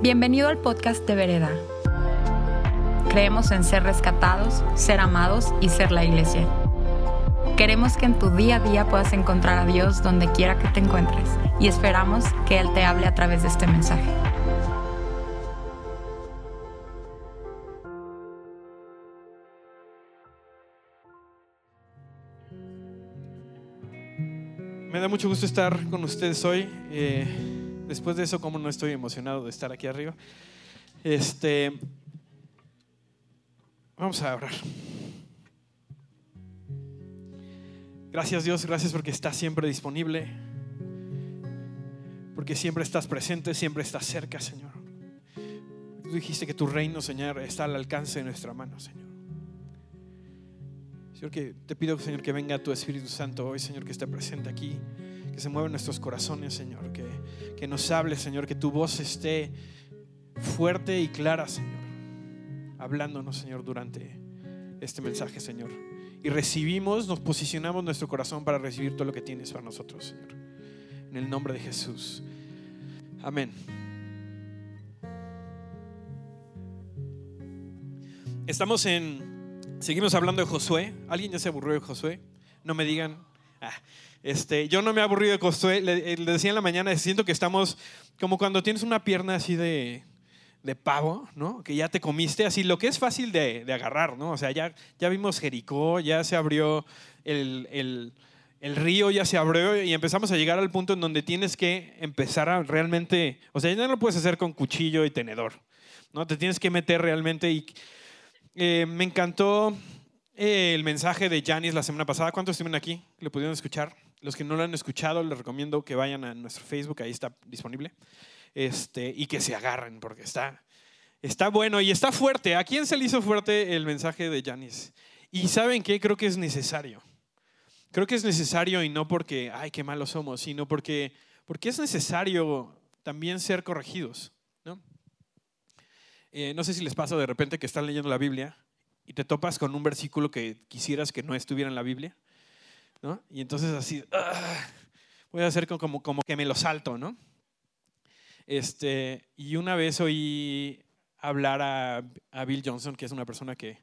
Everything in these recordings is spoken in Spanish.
Bienvenido al podcast de Vereda. Creemos en ser rescatados, ser amados y ser la iglesia. Queremos que en tu día a día puedas encontrar a Dios donde quiera que te encuentres y esperamos que Él te hable a través de este mensaje. Me da mucho gusto estar con ustedes hoy. Eh, después de eso, como no estoy emocionado de estar aquí arriba. Este, vamos a orar. Gracias Dios, gracias porque estás siempre disponible, porque siempre estás presente, siempre estás cerca, Señor. Tú dijiste que tu reino, Señor, está al alcance de nuestra mano, Señor. Señor, que te pido, Señor, que venga tu Espíritu Santo hoy, Señor, que esté presente aquí, que se mueva nuestros corazones, Señor, que, que nos hable, Señor, que tu voz esté fuerte y clara, Señor, hablándonos, Señor, durante este mensaje, Señor. Y recibimos, nos posicionamos nuestro corazón para recibir todo lo que tienes para nosotros, Señor. En el nombre de Jesús. Amén. Estamos en, seguimos hablando de Josué. ¿Alguien ya se aburrió de Josué? No me digan. Ah, este, yo no me he aburrido de Josué. Le, le, decía en la mañana, siento que estamos como cuando tienes una pierna así de, de pavo, ¿no? Que ya te comiste, así lo que es fácil de, de agarrar, ¿no? O sea, ya, ya vimos Jericó, ya se abrió el, el, río, ya se abrió y empezamos a llegar al punto en donde tienes que empezar a realmente, o sea, ya no lo puedes hacer con cuchillo y tenedor, ¿no? Te tienes que meter realmente y eh, me encantó eh, el mensaje de Janis la semana pasada. ¿Cuántos estuvieron aquí? ¿Lo pudieron escuchar? Los que no lo han escuchado, les recomiendo que vayan a nuestro Facebook, ahí está disponible. Este, y que se agarren, porque está, está bueno y está fuerte. ¿A quién se le hizo fuerte el mensaje de Janis? Y ¿saben qué? Creo que es necesario. Creo que es necesario y no porque, ay, qué malos somos, sino porque, porque es necesario también ser corregidos. ¿no? Eh, no sé si les pasa de repente que están leyendo la Biblia y te topas con un versículo que quisieras que no estuviera en la Biblia. ¿No? Y entonces así, ¡ah! voy a hacer como, como que me lo salto, ¿no? Este, y una vez oí hablar a, a, Bill Johnson, que es una persona que,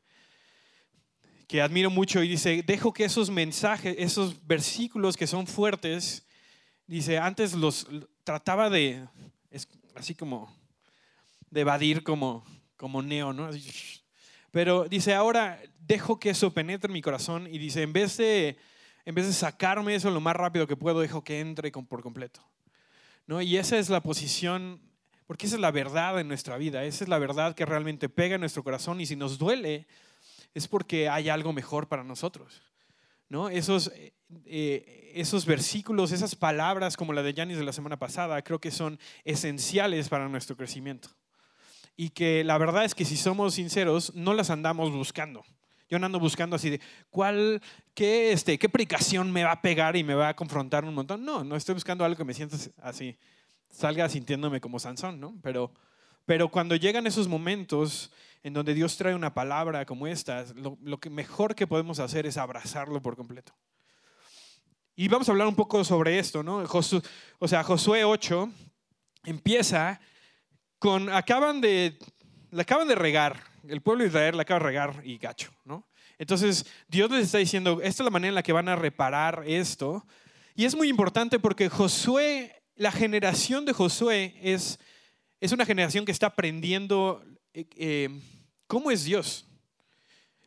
que admiro mucho, y dice, dejo que esos mensajes, esos versículos que son fuertes, dice, antes los trataba de, es así como, de evadir como, como neo, ¿no? Pero dice, ahora dejo que eso penetre en mi corazón y dice, en vez de, en vez de sacarme eso lo más rápido que puedo, dejo que entre por completo. ¿no? Y esa es la posición, porque esa es la verdad en nuestra vida, esa es la verdad que realmente pega en nuestro corazón y si nos duele es porque hay algo mejor para nosotros. ¿no? Esos, eh, esos versículos, esas palabras como la de Yanis de la semana pasada, creo que son esenciales para nuestro crecimiento. Y que la verdad es que si somos sinceros, no las andamos buscando. Yo no ando buscando así de cuál, qué, este, qué predicación me va a pegar y me va a confrontar un montón. No, no estoy buscando algo que me sienta así, salga sintiéndome como Sansón, ¿no? Pero, pero cuando llegan esos momentos en donde Dios trae una palabra como esta, lo, lo que mejor que podemos hacer es abrazarlo por completo. Y vamos a hablar un poco sobre esto, ¿no? Josu, o sea, Josué 8 empieza con, acaban de, le acaban de regar el pueblo de Israel la acaba de regar y gacho, ¿no? Entonces, Dios les está diciendo, esta es la manera en la que van a reparar esto. Y es muy importante porque Josué, la generación de Josué es, es una generación que está aprendiendo eh, eh, cómo es Dios.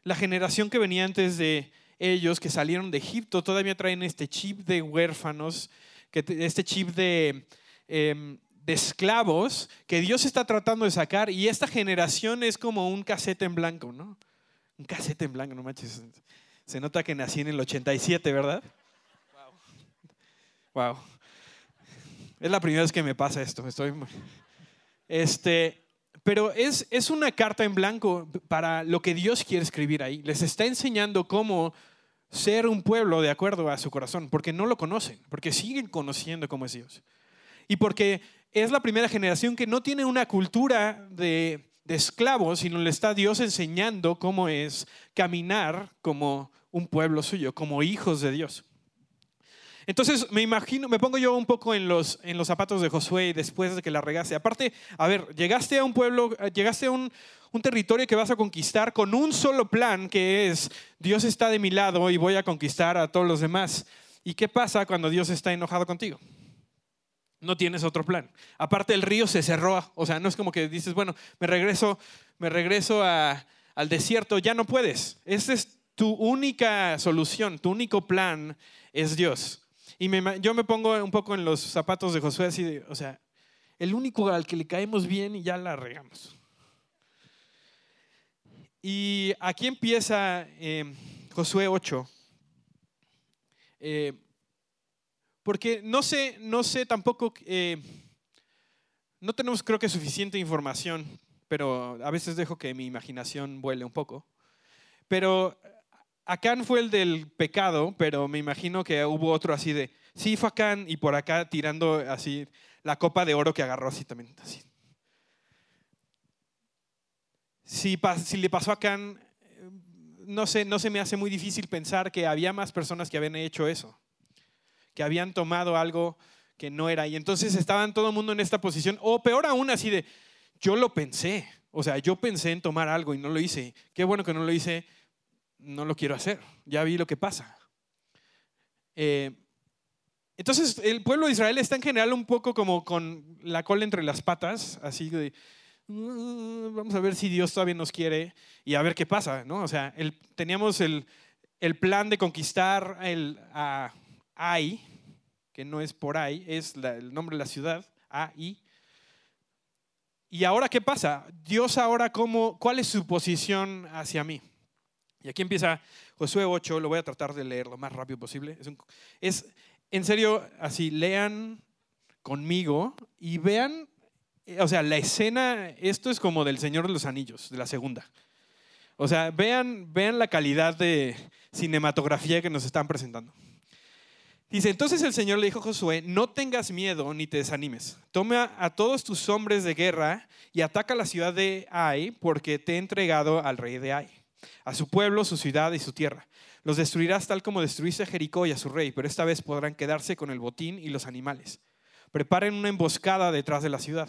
La generación que venía antes de ellos, que salieron de Egipto, todavía traen este chip de huérfanos, que, este chip de... Eh, esclavos que Dios está tratando de sacar y esta generación es como un casete en blanco, ¿no? Un casete en blanco, no manches. Se nota que nací en el 87, ¿verdad? Wow. Wow. Es la primera vez que me pasa esto. Estoy este, pero es, es una carta en blanco para lo que Dios quiere escribir ahí. Les está enseñando cómo ser un pueblo de acuerdo a su corazón, porque no lo conocen, porque siguen conociendo cómo es Dios. Y porque es la primera generación que no tiene una cultura de, esclavos, sino le está Dios enseñando cómo es caminar como un pueblo suyo, como hijos de Dios. Entonces me imagino, me pongo yo un poco en los, en los zapatos de Josué después de que la regaste. Aparte, a ver, llegaste a un pueblo, llegaste a un territorio que vas a conquistar con un solo plan que es, Dios está de mi lado y voy a conquistar a todos los demás. ¿Y qué pasa cuando Dios está enojado contigo? No tienes otro plan. Aparte el río se cerró, o sea, no es como que dices, bueno, me regreso, me regreso al desierto, ya no puedes. Esa es tu única solución, tu único plan es Dios. Y yo me pongo un poco en los zapatos de Josué, así de, o sea, el único al que le caemos bien y ya la regamos. Y aquí empieza eh, Josué 8. Eh, porque no sé, no sé tampoco, eh, no tenemos creo que suficiente información, pero a veces dejo que mi imaginación vuele un poco. Pero Acán fue el del pecado, pero me imagino que hubo otro así de, sí, fue Acán, y por acá tirando así la copa de oro que agarró así también. Así. Si, si le pasó a Acán, no sé, no se me hace muy difícil pensar que había más personas que habían hecho eso que habían tomado algo que no era. Y entonces estaban todo el mundo en esta posición, o peor aún, así de, yo lo pensé, o sea, yo pensé en tomar algo y no lo hice. Qué bueno que no lo hice, no lo quiero hacer, ya vi lo que pasa. Eh, entonces, el pueblo de Israel está en general un poco como con la cola entre las patas, así de, mm, vamos a ver si Dios todavía nos quiere y a ver qué pasa, ¿no? O sea, teníamos el, plan de conquistar el, a, Ai, que no es por ahí, es el nombre de la ciudad, Ai. ¿Y ahora qué pasa? Dios ahora, cómo, ¿cuál es su posición hacia mí? Y aquí empieza Josué 8, lo voy a tratar de leer lo más rápido posible. Es, es en serio, así, lean conmigo y vean, o sea, la escena, esto es como del Señor de los Anillos, de la segunda. O sea, vean, vean la calidad de cinematografía que nos están presentando. Dice, entonces el Señor le dijo a Josué, no tengas miedo ni te desanimes. Toma a todos tus hombres de guerra y ataca la ciudad de Ai, porque te he entregado al rey de Ai, a su pueblo, su ciudad y su tierra. Los destruirás tal como destruiste a Jericó y a su rey, pero esta vez podrán quedarse con el botín y los animales. Preparen una emboscada detrás de la ciudad.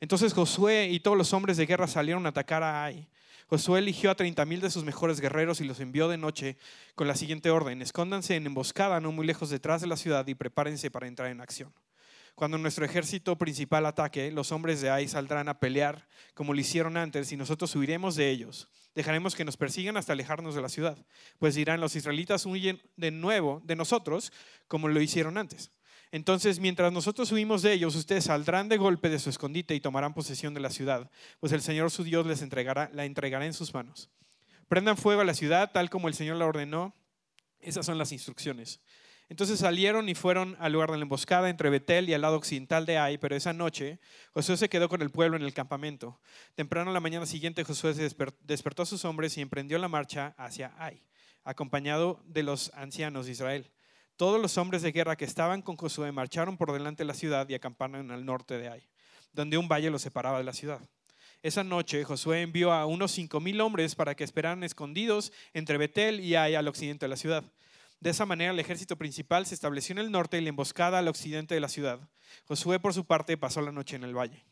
Entonces Josué y todos los hombres de guerra salieron a atacar a Ai. Josué eligió a 30 mil de sus mejores guerreros y los envió de noche con la siguiente orden: escóndanse en emboscada no muy lejos detrás de la ciudad y prepárense para entrar en acción. Cuando nuestro ejército principal ataque, los hombres de Ai saldrán a pelear como lo hicieron antes y nosotros huiremos de ellos. Dejaremos que nos persigan hasta alejarnos de la ciudad, pues dirán los israelitas huyen de nuevo de nosotros como lo hicieron antes. Entonces, mientras nosotros huimos de ellos, ustedes saldrán de golpe de su escondite y tomarán posesión de la ciudad, pues el Señor su Dios les entregará, la entregará en sus manos. Prendan fuego a la ciudad tal como el Señor la ordenó. Esas son las instrucciones. Entonces salieron y fueron al lugar de la emboscada entre Betel y al lado occidental de Ai, pero esa noche Josué se quedó con el pueblo en el campamento. Temprano la mañana siguiente Josué despertó a sus hombres y emprendió la marcha hacia Ai, acompañado de los ancianos de Israel. Todos los hombres de guerra que estaban con Josué marcharon por delante de la ciudad y acamparon al norte de Ai, donde un valle los separaba de la ciudad. Esa noche Josué envió a unos cinco mil hombres para que esperaran escondidos entre Betel y Ai al occidente de la ciudad. De esa manera el ejército principal se estableció en el norte y la emboscada al occidente de la ciudad. Josué por su parte pasó la noche en el valle.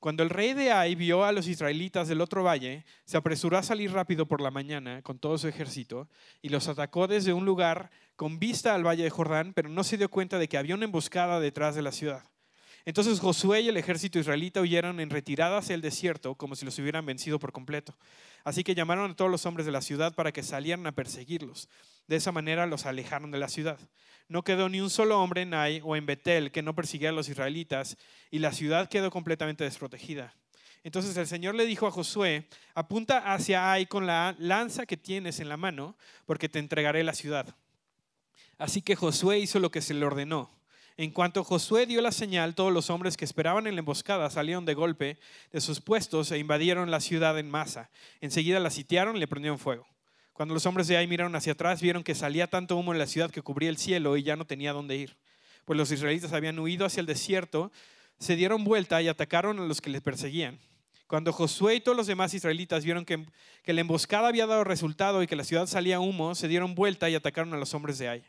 Cuando el rey de Ai vio a los israelitas del otro valle, se apresuró a salir rápido por la mañana con todo su ejército y los atacó desde un lugar con vista al valle de Jordán, pero no se dio cuenta de que había una emboscada detrás de la ciudad. Entonces Josué y el ejército israelita huyeron en retirada hacia el desierto como si los hubieran vencido por completo. Así que llamaron a todos los hombres de la ciudad para que salieran a perseguirlos. De esa manera los alejaron de la ciudad. No quedó ni un solo hombre en Ai o en Betel que no persiguiera a los israelitas, y la ciudad quedó completamente desprotegida. Entonces el Señor le dijo a Josué, apunta hacia Ai con la lanza que tienes en la mano, porque te entregaré la ciudad. Así que Josué hizo lo que se le ordenó. En cuanto Josué dio la señal, todos los hombres que esperaban en la emboscada salieron de golpe de sus puestos e invadieron la ciudad en masa. Enseguida la sitiaron y le prendieron fuego. Cuando los hombres de ahí miraron hacia atrás, vieron que salía tanto humo en la ciudad que cubría el cielo y ya no tenía dónde ir. Pues los israelitas habían huido hacia el desierto, se dieron vuelta y atacaron a los que les perseguían. Cuando Josué y todos los demás israelitas vieron que, que la emboscada había dado resultado y que la ciudad salía humo, se dieron vuelta y atacaron a los hombres de ahí.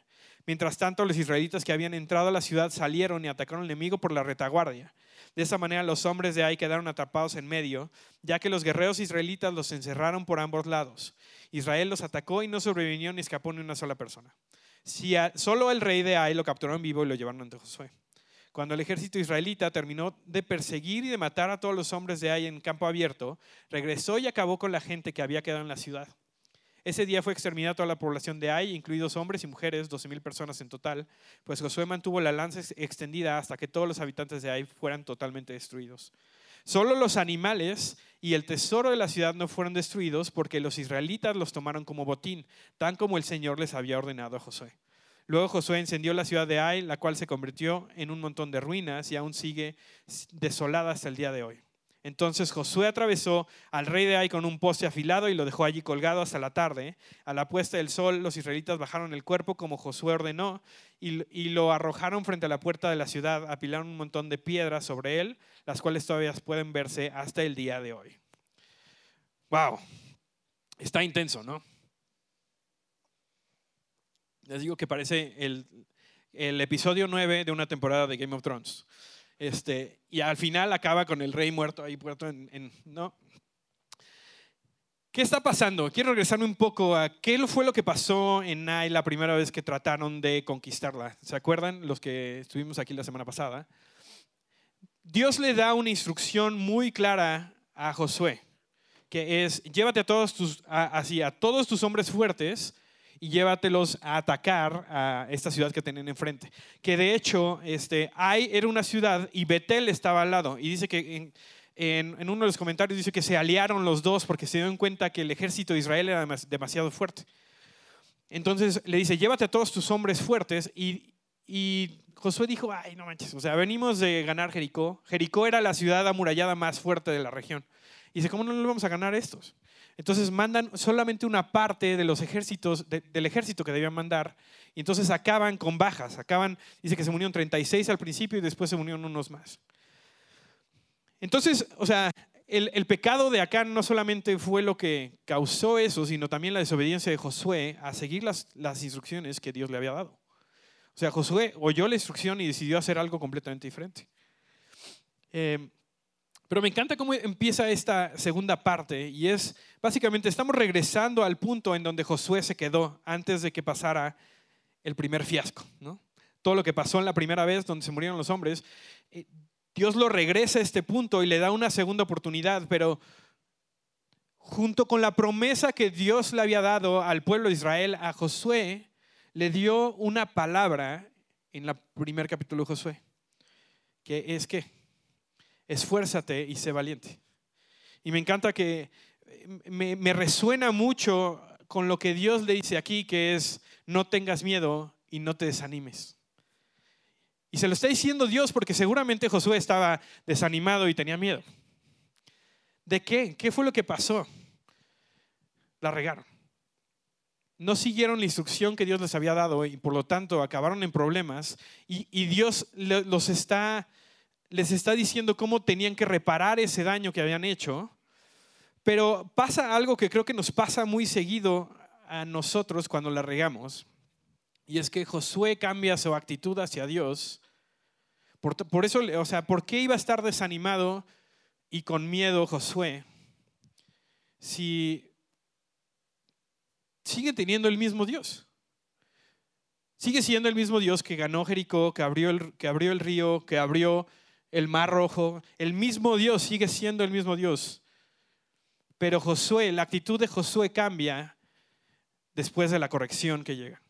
Mientras tanto, los israelitas que habían entrado a la ciudad salieron y atacaron al enemigo por la retaguardia. De esa manera los hombres de ahí quedaron atrapados en medio, ya que los guerreros israelitas los encerraron por ambos lados. Israel los atacó y no sobrevivió ni escapó ni una sola persona. Si solo el rey de Ai lo capturó en vivo y lo llevaron ante Josué. Cuando el ejército israelita terminó de perseguir y de matar a todos los hombres de Ai en campo abierto, regresó y acabó con la gente que había quedado en la ciudad. Ese día fue exterminada toda la población de Ai, incluidos hombres y mujeres, 12.000 personas en total, pues Josué mantuvo la lanza extendida hasta que todos los habitantes de Ai fueran totalmente destruidos. Solo los animales y el tesoro de la ciudad no fueron destruidos porque los israelitas los tomaron como botín, tan como el Señor les había ordenado a Josué. Luego Josué encendió la ciudad de Ai, la cual se convirtió en un montón de ruinas y aún sigue desolada hasta el día de hoy. Entonces Josué atravesó al rey de Ai con un poste afilado y lo dejó allí colgado hasta la tarde. A la puesta del sol, los israelitas bajaron el cuerpo como Josué ordenó y, lo arrojaron frente a la puerta de la ciudad. Apilaron un montón de piedras sobre él, las cuales todavía pueden verse hasta el día de hoy. Wow, está intenso, ¿no? Les digo que parece el, el episodio 9 de una temporada de Game of Thrones. Este, y al final acaba con el rey muerto ahí puerto en, ¿no? ¿Qué está pasando? Quiero regresarme un poco a qué fue lo que pasó en Nai la primera vez que trataron de conquistarla. ¿Se acuerdan los que estuvimos aquí la semana pasada? Dios le da una instrucción muy clara a Josué, que es llévate a todos tus, así, a todos tus hombres fuertes y llévatelos a atacar a esta ciudad que tienen enfrente. Que de hecho, este, Ai era una ciudad y Betel estaba al lado. Y dice que en, en, uno de los comentarios dice que se aliaron los dos porque se dieron cuenta que el ejército de Israel era demasiado fuerte. Entonces le dice, llévate a todos tus hombres fuertes y, y Josué dijo, ay, no manches, o sea, venimos de ganar Jericó. Jericó era la ciudad amurallada más fuerte de la región. Y dice, ¿cómo no le vamos a ganar a estos? Entonces mandan solamente una parte de los ejércitos, del ejército que debían mandar, y entonces acaban con bajas. Acaban, dice que se murieron 36 al principio y después se murieron unos más. Entonces, o sea, el, el, pecado de Acán no solamente fue lo que causó eso, sino también la desobediencia de Josué a seguir las, las instrucciones que Dios le había dado. O sea, Josué oyó la instrucción y decidió hacer algo completamente diferente. Eh, pero me encanta cómo empieza esta segunda parte y es básicamente estamos regresando al punto en donde Josué se quedó antes de que pasara el primer fiasco, ¿no? Todo lo que pasó en la primera vez donde se murieron los hombres, eh, Dios lo regresa a este punto y le da una segunda oportunidad, pero junto con la promesa que Dios le había dado al pueblo de Israel, a Josué le dio una palabra en el primer capítulo de Josué, que es que esfuérzate y sé valiente. Y me encanta que me, me, resuena mucho con lo que Dios le dice aquí, que es, no tengas miedo y no te desanimes. Y se lo está diciendo Dios porque seguramente Josué estaba desanimado y tenía miedo. ¿De qué? ¿Qué fue lo que pasó? La regaron. No siguieron la instrucción que Dios les había dado y por lo tanto acabaron en problemas y Dios los está les está diciendo cómo tenían que reparar ese daño que habían hecho. Pero pasa algo que creo que nos pasa muy seguido a nosotros cuando la regamos. Y es que Josué cambia su actitud hacia Dios. Por, por, eso, o sea, ¿por qué iba a estar desanimado y con miedo Josué si sigue teniendo el mismo Dios? Sigue siendo el mismo Dios que ganó Jericó, que abrió el, que abrió el río, que abrió el mar rojo, el mismo Dios sigue siendo el mismo Dios. Pero Josué, la actitud de Josué cambia después de la corrección que llega.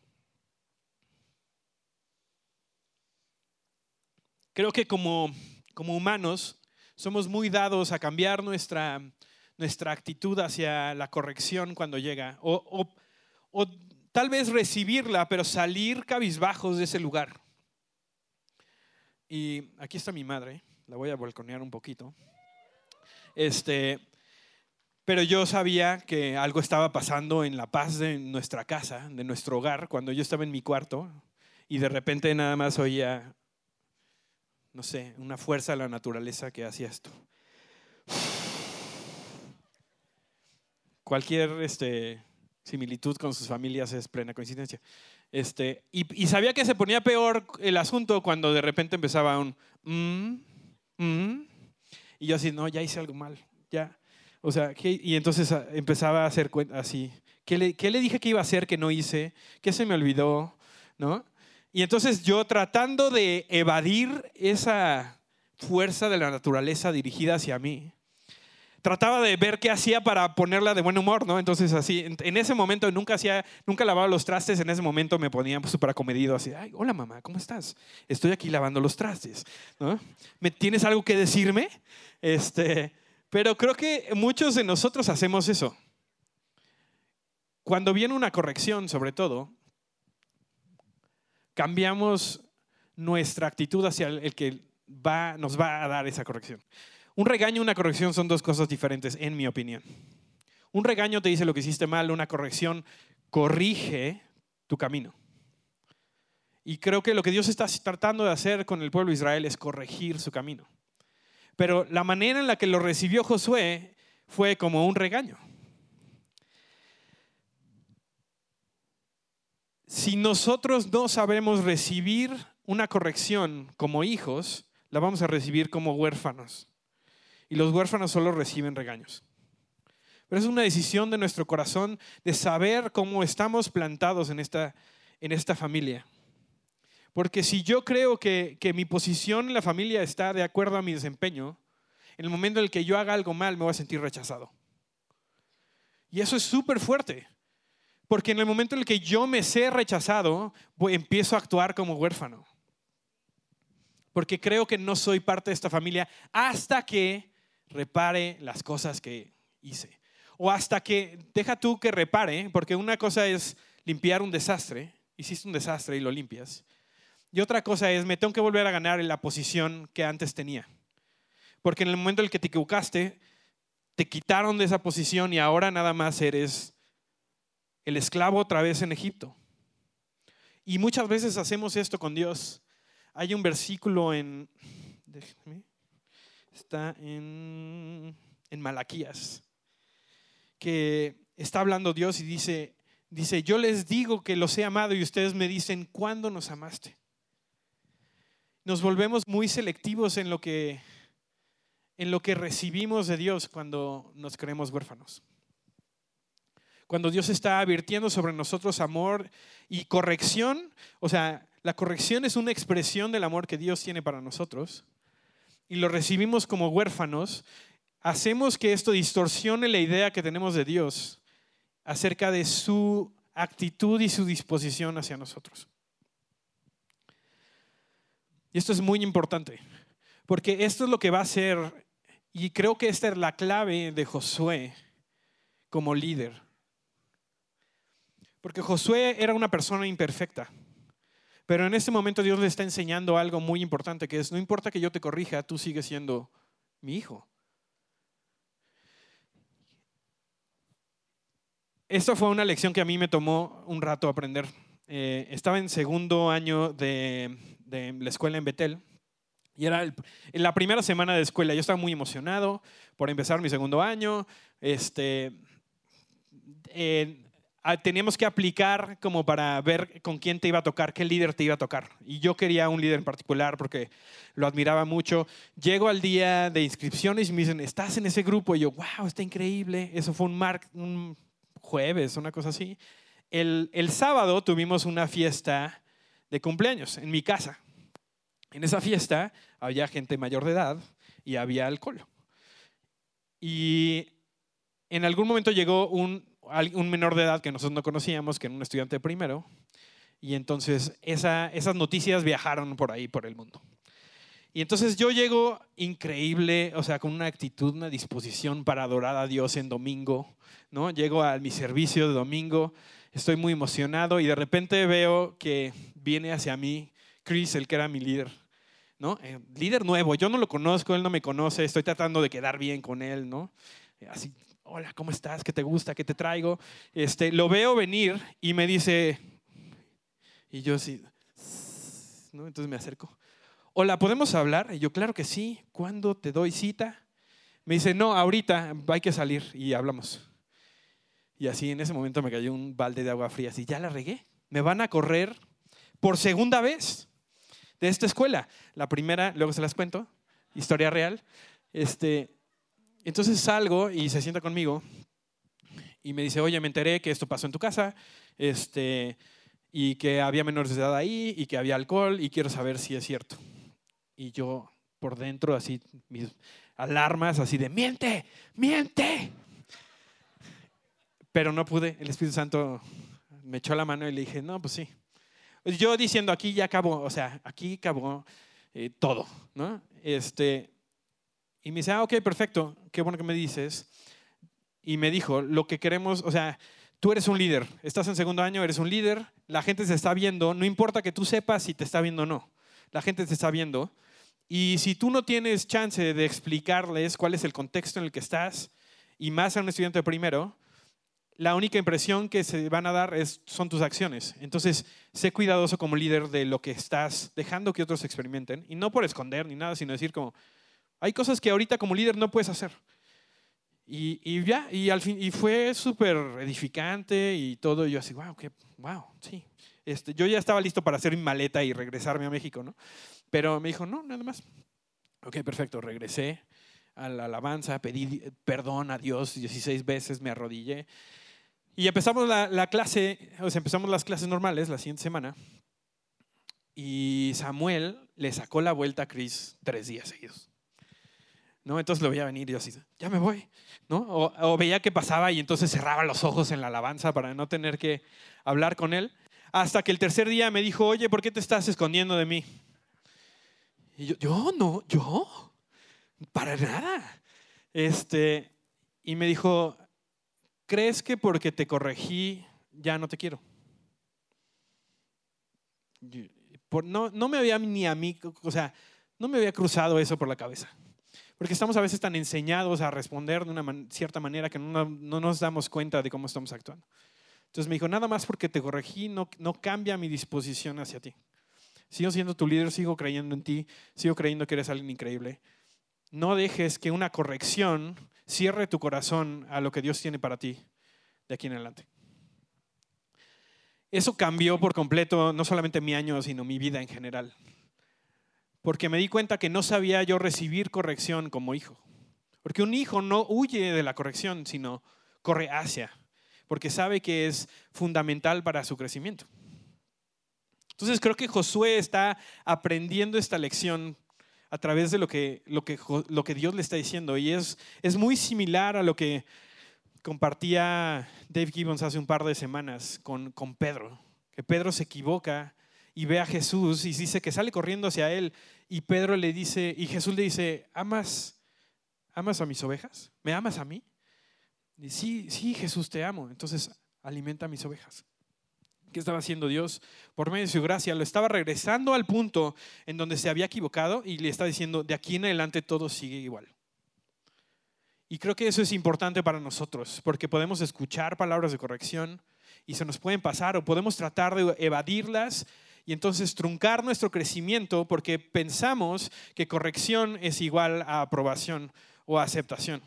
Creo que como, como humanos somos muy dados a cambiar nuestra, nuestra actitud hacia la corrección cuando llega. O, o tal vez recibirla, pero salir cabizbajos de ese lugar. Y aquí está mi madre, la voy a balconear un poquito. Este, pero yo sabía que algo estaba pasando en la paz de nuestra casa, de nuestro hogar, cuando yo estaba en mi cuarto y de repente nada más oía, no sé, una fuerza de la naturaleza que hacía esto. Cualquier, este, similitud con sus familias es plena coincidencia. Este, y, sabía que se ponía peor el asunto cuando de repente empezaba un mm, mm", y yo así, no, ya hice algo mal, ya. O sea, y entonces ah, empezaba a hacer así, ¿qué le, ¿qué le dije que iba a hacer que no hice? ¿Qué se me olvidó? ¿No? Y entonces yo tratando de evadir esa fuerza de la naturaleza dirigida hacia mí, trataba de ver qué hacía para ponerla de buen humor, ¿no? Entonces así, en, ese momento nunca hacía, nunca lavaba los trastes, en ese momento me ponía súper acomedido, así, hola mamá, ¿cómo estás? Estoy aquí lavando los trastes, ¿no? ¿Me, ¿Tienes algo que decirme? Este, pero creo que muchos de nosotros hacemos eso. Cuando viene una corrección, sobre todo, cambiamos nuestra actitud hacia el que va, nos va a dar esa corrección. Un regaño y una corrección son dos cosas diferentes, en mi opinión. Un regaño te dice lo que hiciste mal, una corrección corrige tu camino. Y creo que lo que Dios está tratando de hacer con el pueblo de Israel es corregir su camino. Pero la manera en la que lo recibió Josué fue como un regaño. Si nosotros no sabemos recibir una corrección como hijos, la vamos a recibir como huérfanos y los huérfanos solo reciben regaños. Pero es una decisión de nuestro corazón de saber cómo estamos plantados en esta, en esta familia. Porque si yo creo que, que mi posición en la familia está de acuerdo a mi desempeño, en el momento en el que yo haga algo mal me voy a sentir rechazado. Y eso es súper fuerte. Porque en el momento en el que yo me sé rechazado, empiezo a actuar como huérfano. Porque creo que no soy parte de esta familia hasta que repare las cosas que hice. O hasta que, deja tú que repare, porque una cosa es limpiar un desastre, hiciste un desastre y lo limpias. Y otra cosa es, me tengo que volver a ganar en la posición que antes tenía. Porque en el momento en el que te equivocaste, te quitaron de esa posición y ahora nada más eres el esclavo otra vez en Egipto. Y muchas veces hacemos esto con Dios. Hay un versículo en, está en, en Malaquías, que está hablando Dios y dice, dice, yo les digo que los he amado y ustedes me dicen, ¿cuándo nos amaste? Nos volvemos muy selectivos en lo que, en lo que recibimos de Dios cuando nos creemos huérfanos. Cuando Dios está advirtiendo sobre nosotros amor y corrección, o sea, la corrección es una expresión del amor que Dios tiene para nosotros y lo recibimos como huérfanos, hacemos que esto distorsione la idea que tenemos de Dios acerca de su actitud y su disposición hacia nosotros. Y esto es muy importante, porque esto es lo que va a ser, y creo que esta es la clave de Josué como líder. Porque Josué era una persona imperfecta. Pero en este momento Dios le está enseñando algo muy importante, que es, no importa que yo te corrija, tú sigues siendo mi hijo. Esto fue una lección que a mí me tomó un rato aprender. Eh, estaba en segundo año de, la escuela en Betel y era la primera semana de escuela. Yo estaba muy emocionado por empezar mi segundo año. Este, teníamos que aplicar como para ver con quién te iba a tocar, qué líder te iba a tocar. Y yo quería un líder en particular porque lo admiraba mucho. Llego al día de inscripciones y me dicen, ¿estás en ese grupo? Y yo, wow, está increíble. Eso fue un, un jueves, una cosa así. El, el sábado tuvimos una fiesta de cumpleaños en mi casa. En esa fiesta había gente mayor de edad y había alcohol. Y en algún momento llegó un un menor de edad que nosotros no conocíamos, que era un estudiante de primero, y entonces esas noticias viajaron por ahí, por el mundo. Y entonces yo llego increíble, o sea, con una actitud, una disposición para adorar a Dios en domingo, ¿no? Llego a mi servicio de domingo, estoy muy emocionado y de repente veo que viene hacia mí Chris, el que era mi líder, ¿no? Eh, líder nuevo, yo no lo conozco, él no me conoce, estoy tratando de quedar bien con él, ¿no? Así hola, ¿cómo estás? ¿Qué te gusta? ¿Qué te traigo? Este, lo veo venir y me dice, y yo sí, ¿no? entonces me acerco. Hola, ¿podemos hablar? Y yo, claro que sí. ¿Cuándo te doy cita? Me dice, no, ahorita hay que salir y hablamos. Y así en ese momento me cayó un balde de agua fría, así, ya la regué. Me van a correr por segunda vez de esta escuela. La primera, luego se las cuento, historia real. Este, entonces salgo y se sienta conmigo y me dice, oye, me enteré que esto pasó en tu casa, este, y que había menores de edad ahí, y que había alcohol, y quiero saber si es cierto. Y yo por dentro, así, mis alarmas, así de, miente, miente. Pero no pude, el Espíritu Santo me echó la mano y le dije, no, pues sí. Yo diciendo, aquí ya acabó, o sea, aquí acabó eh, todo, ¿no? Este, y me dice, ah, ok, perfecto, qué bueno que me dices. Y me dijo, lo que queremos, o sea, tú eres un líder, estás en segundo año, eres un líder, la gente se está viendo, no importa que tú sepas si te está viendo o no, la gente te está viendo. Y si tú no tienes chance de explicarles cuál es el contexto en el que estás, y más a un estudiante primero, la única impresión que se van a dar son tus acciones. Entonces, sé cuidadoso como líder de lo que estás dejando que otros experimenten. Y no por esconder ni nada, sino decir como, hay cosas que ahorita como líder no puedes hacer. Y, ya, y, al fin, y fue súper edificante y todo. Y yo así, wow, qué, wow, sí. Este, yo ya estaba listo para hacer mi maleta y regresarme a México, ¿no? Pero me dijo, no, nada más. Ok, perfecto, regresé a la alabanza, pedí perdón a Dios 16 veces, me arrodillé. Y empezamos la clase, o sea, empezamos las clases normales la siguiente semana. Y Samuel le sacó la vuelta a Chris tres días seguidos. ¿No? Entonces lo veía venir y yo así, ya me voy, ¿no? O, veía que pasaba y entonces cerraba los ojos en la alabanza para no tener que hablar con él. Hasta que el tercer día me dijo, oye, ¿por qué te estás escondiendo de mí? Y yo, yo no, yo, para nada. Este, y me dijo, ¿crees que porque te corregí ya no te quiero? no, no me había ni a mí, o sea, no me había cruzado eso por la cabeza. Porque estamos a veces tan enseñados a responder de una cierta manera que no, nos damos cuenta de cómo estamos actuando. Entonces me dijo, nada más porque te corregí no, no cambia mi disposición hacia ti. Sigo siendo tu líder, sigo creyendo en ti, sigo creyendo que eres alguien increíble. No dejes que una corrección cierre tu corazón a lo que Dios tiene para ti de aquí en adelante. Eso cambió por completo no solamente mi año, sino mi vida en general porque me di cuenta que no sabía yo recibir corrección como hijo. Porque un hijo no huye de la corrección, sino corre hacia, porque sabe que es fundamental para su crecimiento. Entonces creo que Josué está aprendiendo esta lección a través de lo que, lo que, lo que Dios le está diciendo. Y es, es muy similar a lo que compartía Dave Gibbons hace un par de semanas con, con Pedro, que Pedro se equivoca y ve a Jesús y dice que sale corriendo hacia él y Pedro le dice, y Jesús le dice, ¿amas, amas a mis ovejas? ¿Me amas a mí? Y sí, sí, Jesús, te amo. Entonces, alimenta a mis ovejas. ¿Qué estaba haciendo Dios? Por medio de su gracia, lo estaba regresando al punto en donde se había equivocado y le estaba diciendo, de aquí en adelante todo sigue igual. Y creo que eso es importante para nosotros, porque podemos escuchar palabras de corrección y se nos pueden pasar o podemos tratar de evadirlas y entonces truncar nuestro crecimiento porque pensamos que corrección es igual a aprobación o aceptación.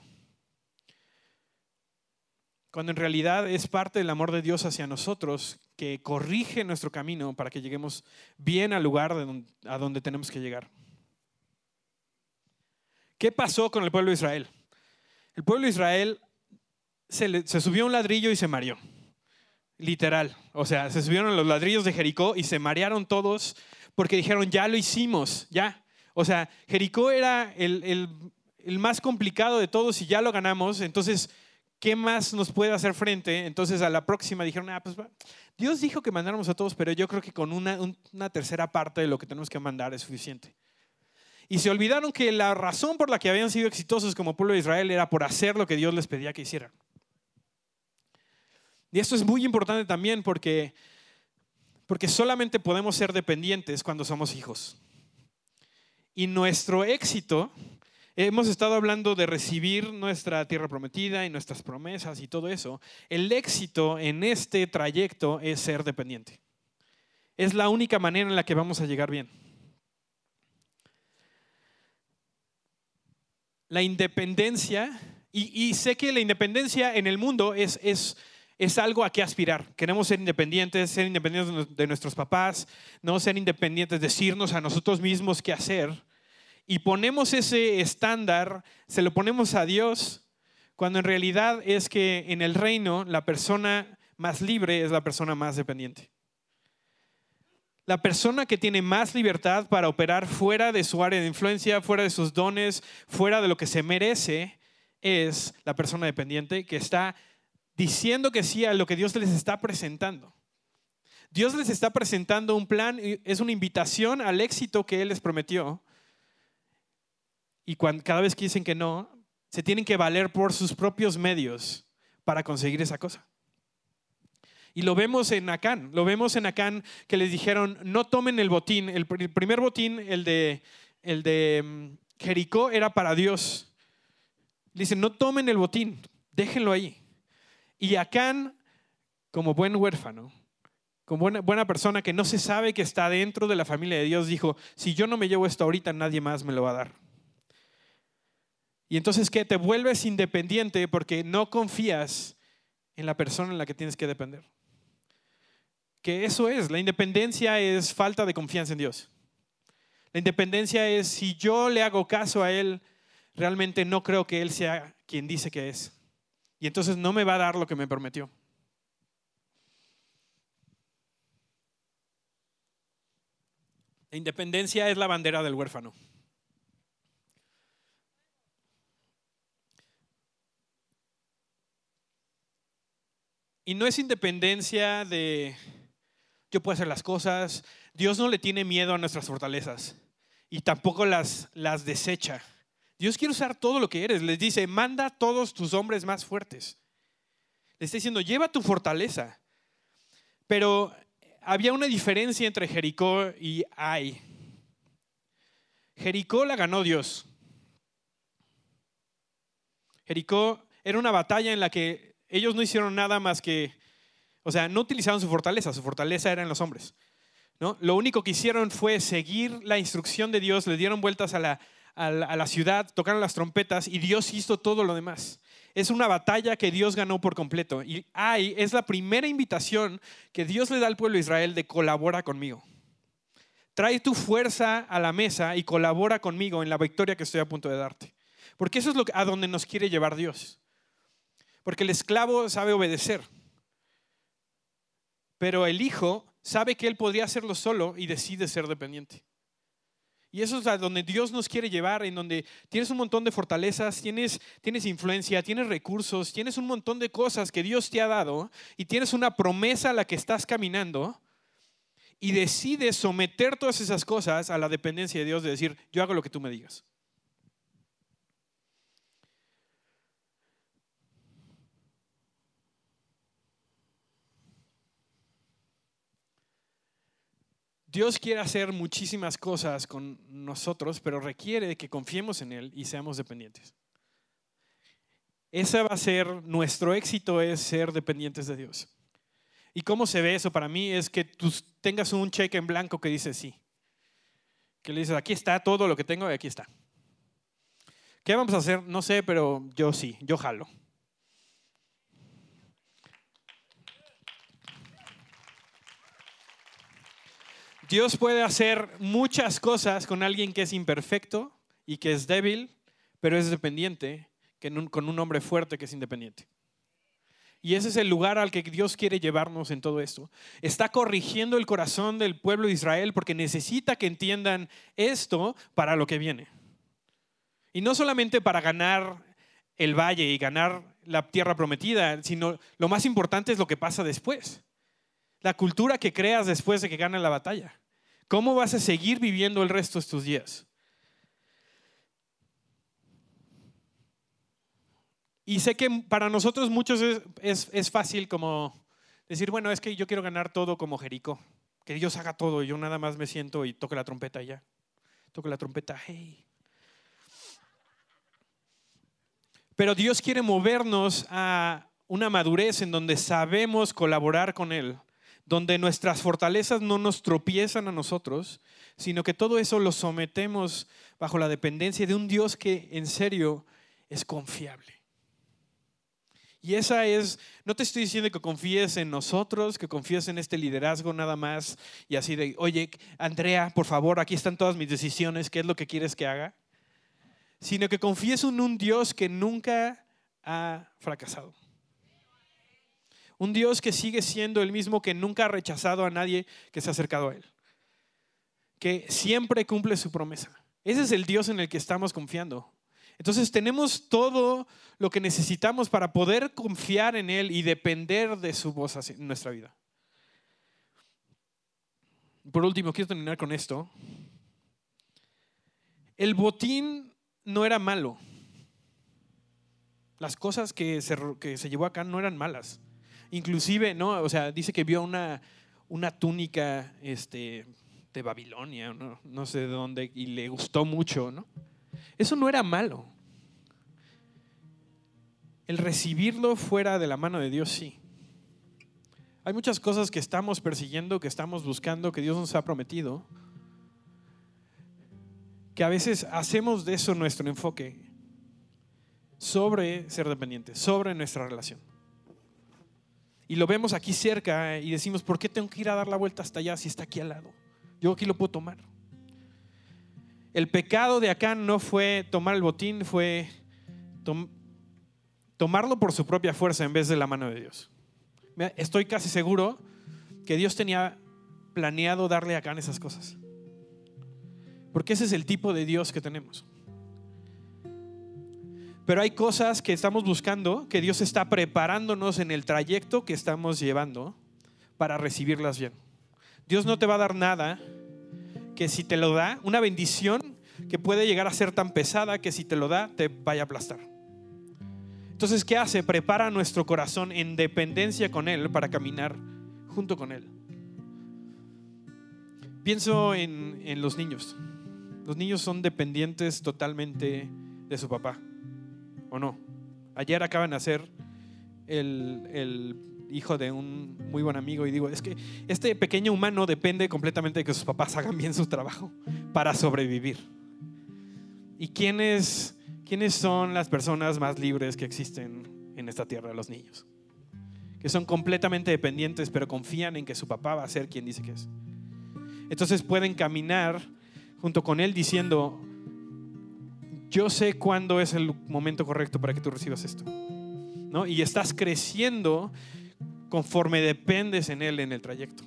Cuando en realidad es parte del amor de Dios hacia nosotros que corrige nuestro camino para que lleguemos bien al lugar a donde tenemos que llegar. ¿Qué pasó con el pueblo de Israel? El pueblo de Israel se, se subió a un ladrillo y se mareó. Literal. O sea, se subieron los ladrillos de Jericó y se marearon todos porque dijeron, ya lo hicimos, ya. O sea, Jericó era el, más complicado de todos y ya lo ganamos. Entonces, ¿qué más nos puede hacer frente? Entonces, a la próxima dijeron, ah, pues Dios dijo que mandáramos a todos, pero yo creo que con una tercera parte de lo que tenemos que mandar es suficiente. Y se olvidaron que la razón por la que habían sido exitosos como pueblo de Israel era por hacer lo que Dios les pedía que hicieran. Y esto es muy importante también porque, porque solamente podemos ser dependientes cuando somos hijos. Y nuestro éxito, hemos estado hablando de recibir nuestra tierra prometida y nuestras promesas y todo eso. El éxito en este trayecto es ser dependiente. Es la única manera en la que vamos a llegar bien. La independencia, y, sé que la independencia en el mundo es, es es algo a qué aspirar. Queremos ser independientes, ser independientes de nuestros papás, no ser independientes, decirnos a nosotros mismos qué hacer. Y ponemos ese estándar, se lo ponemos a Dios, cuando en realidad es que en el reino la persona más libre es la persona más dependiente. La persona que tiene más libertad para operar fuera de su área de influencia, fuera de sus dones, fuera de lo que se merece, es la persona dependiente que está diciendo que sí a lo que Dios les está presentando. Dios les está presentando un plan, es una invitación al éxito que Él les prometió. Y cada vez que dicen que no, se tienen que valer por sus propios medios para conseguir esa cosa. Y lo vemos en Acán, lo vemos en Acán que les dijeron, no tomen el botín. El, primer botín, el de, el de mm, Jericó, era para Dios. Dicen, no tomen el botín, déjenlo ahí. Y Acán, como buen huérfano, como buena, persona que no se sabe que está dentro de la familia de Dios, dijo, si yo no me llevo esto ahorita, nadie más me lo va a dar. Y entonces, ¿qué? Te vuelves independiente porque no confías en la persona en la que tienes que depender. Que eso es, la independencia es falta de confianza en Dios. La independencia es si yo le hago caso a Él, realmente no creo que Él sea quien dice que es y entonces no me va a dar lo que me prometió. La independencia es la bandera del huérfano. Y no es independencia de yo puedo hacer las cosas. Dios no le tiene miedo a nuestras fortalezas y tampoco las, las desecha. Dios quiere usar todo lo que eres. Les dice, manda a todos tus hombres más fuertes. Le está diciendo, lleva tu fortaleza. Pero había una diferencia entre Jericó y Ai. Jericó la ganó Dios. Jericó era una batalla en la que ellos no hicieron nada más que, o sea, no utilizaron su fortaleza, su fortaleza era en los hombres. ¿no? Lo único que hicieron fue seguir la instrucción de Dios, le dieron vueltas a la, a la, ciudad, tocaron las trompetas y Dios hizo todo lo demás. Es una batalla que Dios ganó por completo. Y ahí es la primera invitación que Dios le da al pueblo de Israel de colabora conmigo. Trae tu fuerza a la mesa y colabora conmigo en la victoria que estoy a punto de darte. Porque eso es lo a donde nos quiere llevar Dios. Porque el esclavo sabe obedecer. Pero el hijo sabe que él podría hacerlo solo y decide ser dependiente. Y eso es a donde Dios nos quiere llevar, en donde tienes un montón de fortalezas, tienes, tienes influencia, tienes recursos, tienes un montón de cosas que Dios te ha dado y tienes una promesa a la que estás caminando y decides someter todas esas cosas a la dependencia de Dios, de decir, yo hago lo que tú me digas. Dios quiere hacer muchísimas cosas con nosotros, pero requiere que confiemos en Él y seamos dependientes. Ese va a ser nuestro éxito, es ser dependientes de Dios. ¿Y cómo se ve eso para mí? Es que tú tengas un cheque en blanco que dice sí. Que le dices, aquí está todo lo que tengo y aquí está. ¿Qué vamos a hacer? No sé, pero yo sí, yo jalo. Dios puede hacer muchas cosas con alguien que es imperfecto y que es débil, pero es dependiente, que con un hombre fuerte que es independiente. Y ese es el lugar al que Dios quiere llevarnos en todo esto. Está corrigiendo el corazón del pueblo de Israel porque necesita que entiendan esto para lo que viene. Y no solamente para ganar el valle y ganar la tierra prometida, sino lo más importante es lo que pasa después. La cultura que creas después de que gana la batalla. ¿Cómo vas a seguir viviendo el resto de tus días? Y sé que para nosotros muchos es, fácil como decir, bueno, es que yo quiero ganar todo como Jericó, que Dios haga todo y yo nada más me siento y toco la trompeta y ya. Toco la trompeta, hey. Pero Dios quiere movernos a una madurez en donde sabemos colaborar con Él donde nuestras fortalezas no nos tropiezan a nosotros, sino que todo eso lo sometemos bajo la dependencia de un Dios que en serio es confiable. Y esa es, no te estoy diciendo que confíes en nosotros, que confíes en este liderazgo nada más y así de, oye, Andrea, por favor, aquí están todas mis decisiones, ¿qué es lo que quieres que haga? Sino que confíes en un Dios que nunca ha fracasado. Un Dios que sigue siendo el mismo, que nunca ha rechazado a nadie que se ha acercado a Él. Que siempre cumple su promesa. Ese es el Dios en el que estamos confiando. Entonces tenemos todo lo que necesitamos para poder confiar en Él y depender de su voz en nuestra vida. Por último, quiero terminar con esto. El botín no era malo. Las cosas que se, se llevó acá no eran malas. Inclusive, ¿no? O sea, dice que vio una, una túnica este, de Babilonia, ¿no? no sé de dónde, y le gustó mucho, ¿no? Eso no era malo. El recibirlo fuera de la mano de Dios, sí. Hay muchas cosas que estamos persiguiendo, que estamos buscando, que Dios nos ha prometido, que a veces hacemos de eso nuestro enfoque sobre ser dependientes, sobre nuestra relación. Y lo vemos aquí cerca y decimos, ¿por qué tengo que ir a dar la vuelta hasta allá si está aquí al lado? Yo aquí lo puedo tomar. El pecado de acá no fue tomar el botín, fue tomarlo por su propia fuerza en vez de la mano de Dios. Estoy casi seguro que Dios tenía planeado darle a Acán esas cosas. Porque ese es el tipo de Dios que tenemos. Pero hay cosas que estamos buscando, que Dios está preparándonos en el trayecto que estamos llevando para recibirlas bien. Dios no te va a dar nada que si te lo da, una bendición que puede llegar a ser tan pesada que si te lo da, te vaya a aplastar. Entonces, ¿qué hace? Prepara nuestro corazón en dependencia con Él para caminar junto con Él. Pienso en, en los niños. Los niños son dependientes totalmente de su papá, ¿o no? Ayer acaban de nacer el, el hijo de un muy buen amigo y digo, es que este pequeño humano depende completamente de que sus papás hagan bien su trabajo para sobrevivir. ¿Y quiénes, quiénes son las personas más libres que existen en esta tierra? Los niños. Que son completamente dependientes, pero confían en que su papá va a ser quien dice que es. Entonces pueden caminar junto con él diciendo, yo sé cuándo es el momento correcto para que tú recibas esto. ¿No? Y estás creciendo conforme dependes en Él en el trayecto.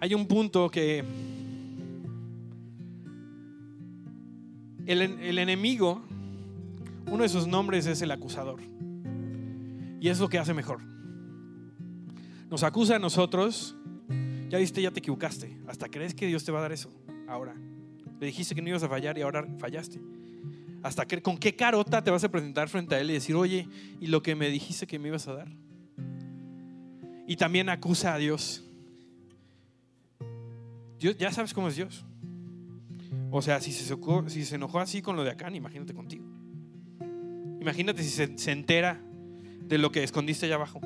Hay un punto que el, el, enemigo, uno de sus nombres es el acusador. Y es lo que hace mejor. Nos acusa a nosotros. Ya viste, ya te equivocaste. Hasta crees que Dios te va a dar eso. Ahora. Le dijiste que no ibas a fallar y ahora fallaste. Hasta que, con qué carota te vas a presentar frente a él y decir, oye, ¿y lo que me dijiste que me ibas a dar? Y también acusa a Dios. Dios ya sabes cómo es Dios. O sea, si se, si se enojó así con lo de acá, imagínate contigo. Imagínate si se, se entera de lo que escondiste allá abajo.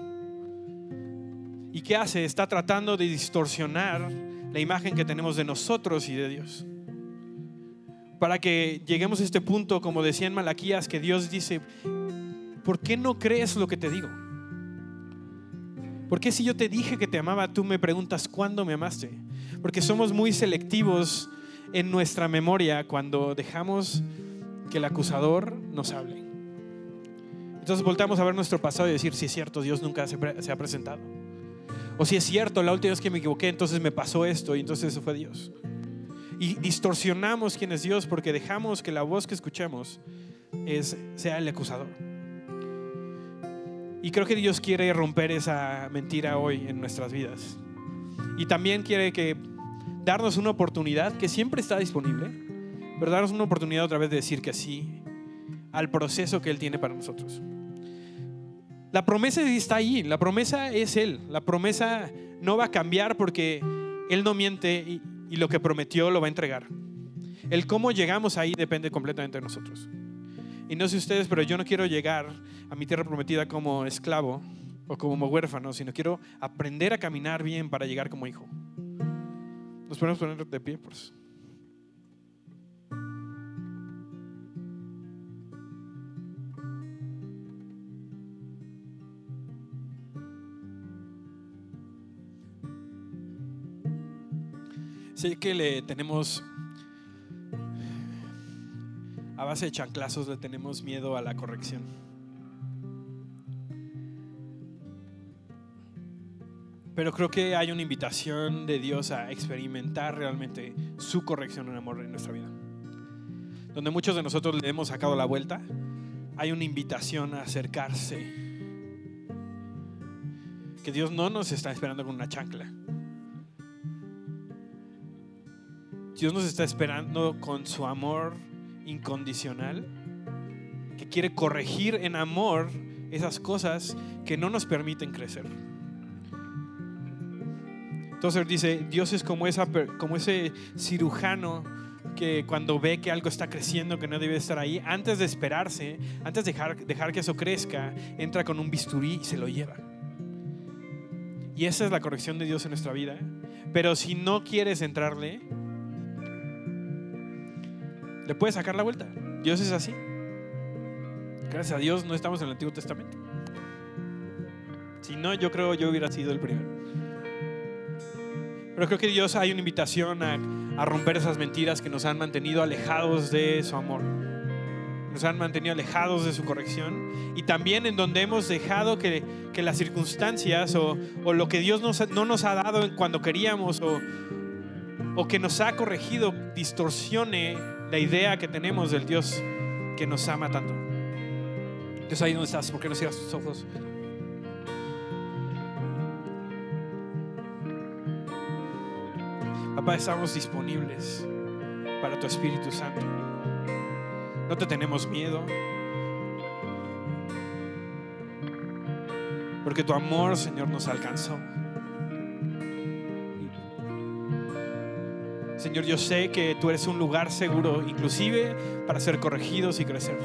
¿Y qué hace? Está tratando de distorsionar la imagen que tenemos de nosotros y de Dios para que lleguemos a este punto, como decía en Malaquías, que Dios dice, ¿por qué no crees lo que te digo? ¿Por qué si yo te dije que te amaba, tú me preguntas cuándo me amaste? Porque somos muy selectivos en nuestra memoria cuando dejamos que el acusador nos hable. Entonces voltamos a ver nuestro pasado y decir, si es cierto, Dios nunca se ha presentado. O si es cierto, la última vez que me equivoqué, entonces me pasó esto y entonces eso fue Dios y distorsionamos quién es Dios porque dejamos que la voz que escuchemos es, sea el acusador. Y creo que Dios quiere romper esa mentira hoy en nuestras vidas. Y también quiere que darnos una oportunidad que siempre está disponible, pero darnos una oportunidad otra vez de decir que sí al proceso que Él tiene para nosotros. La promesa está ahí, la promesa es Él, la promesa no va a cambiar porque Él no miente y, lo que prometió lo va a entregar. El cómo llegamos ahí depende completamente de nosotros. Y no sé ustedes, pero yo no quiero llegar a mi tierra prometida como esclavo o como huérfano, sino quiero aprender a caminar bien para llegar como hijo. Nos podemos poner de pie, por eso. Que le tenemos, a base de chanclazos, le tenemos miedo a la corrección. Pero creo que hay una invitación de Dios a experimentar realmente su corrección en amor en nuestra vida. Donde muchos de nosotros le hemos sacado la vuelta, hay una invitación a acercarse. Que Dios no nos está esperando con una chancla. Dios nos está esperando con su amor incondicional, que quiere corregir en amor esas cosas que no nos permiten crecer. Entonces dice, Dios es como, ese cirujano que cuando ve que algo está creciendo, que no debe estar ahí, antes de esperarse, antes de dejar que eso crezca, entra con un bisturí y se lo lleva. Y esa es la corrección de Dios en nuestra vida. Pero si no quieres entrarle, le puedes sacar la vuelta. Dios es así. Gracias a Dios no estamos en el Antiguo Testamento. Si no, yo creo yo hubiera sido el primero. Pero creo que Dios hay una invitación a, romper esas mentiras que nos han mantenido alejados de su amor. Nos han mantenido alejados de su corrección. Y también en donde hemos dejado que, las circunstancias o, lo que Dios no nos ha dado cuando queríamos o, o que nos ha corregido distorsione la idea que tenemos del Dios que nos ama tanto. Dios, ahí donde estás, ¿por qué no cierras tus ojos? Papá, estamos disponibles para tu Espíritu Santo. No te tenemos miedo. Porque tu amor, Señor, nos alcanzó. Señor, yo sé que tú eres un lugar seguro, inclusive para ser corregidos y crecer.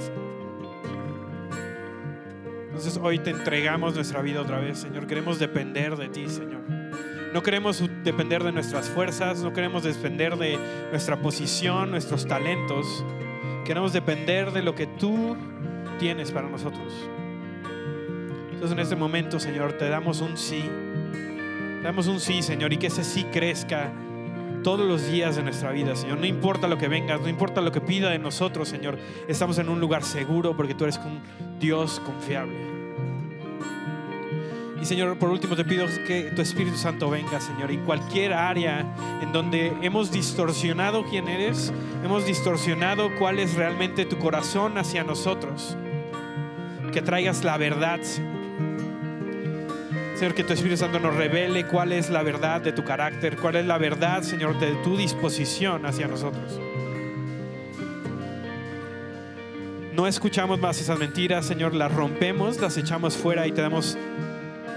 Entonces hoy te entregamos nuestra vida otra vez, Señor. Queremos depender de ti, Señor. No queremos depender de nuestras fuerzas, no queremos depender de nuestra posición, nuestros talentos. Queremos depender de lo que tú tienes para nosotros. Entonces en este momento, Señor, te damos un sí. Damos un sí, Señor, y que ese sí crezca todos los días de nuestra vida, Señor. No importa lo que vengas, no importa lo que pida de nosotros, Señor. Estamos en un lugar seguro porque tú eres un Dios confiable. Y Señor, por último te pido que tu Espíritu Santo venga, Señor, en cualquier área en donde hemos distorsionado quién eres, hemos distorsionado cuál es realmente tu corazón hacia nosotros. Que traigas la verdad, Señor. Señor, que tu Espíritu Santo nos revele cuál es la verdad de tu carácter, cuál es la verdad, Señor, de tu disposición hacia nosotros. No escuchamos más esas mentiras, Señor, las rompemos, las echamos fuera y te damos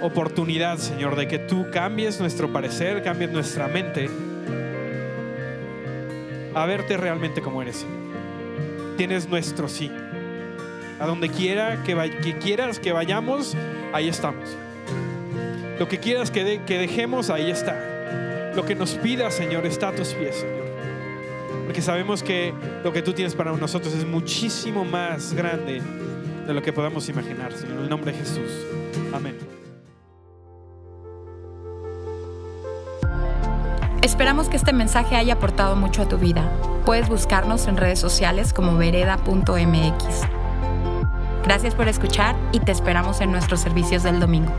oportunidad, Señor, de que tú cambies nuestro parecer, cambies nuestra mente a verte realmente como eres. Tienes nuestro sí. A donde quiera que, quieras que vayamos, ahí estamos. Lo que quieras que, dejemos, ahí está. Lo que nos pidas, Señor, está a tus pies, Señor. Porque sabemos que lo que tú tienes para nosotros es muchísimo más grande de lo que podamos imaginar, Señor. En el nombre de Jesús. Amén. Esperamos que este mensaje haya aportado mucho a tu vida. Puedes buscarnos en redes sociales como vereda.mx. Gracias por escuchar y te esperamos en nuestros servicios del domingo.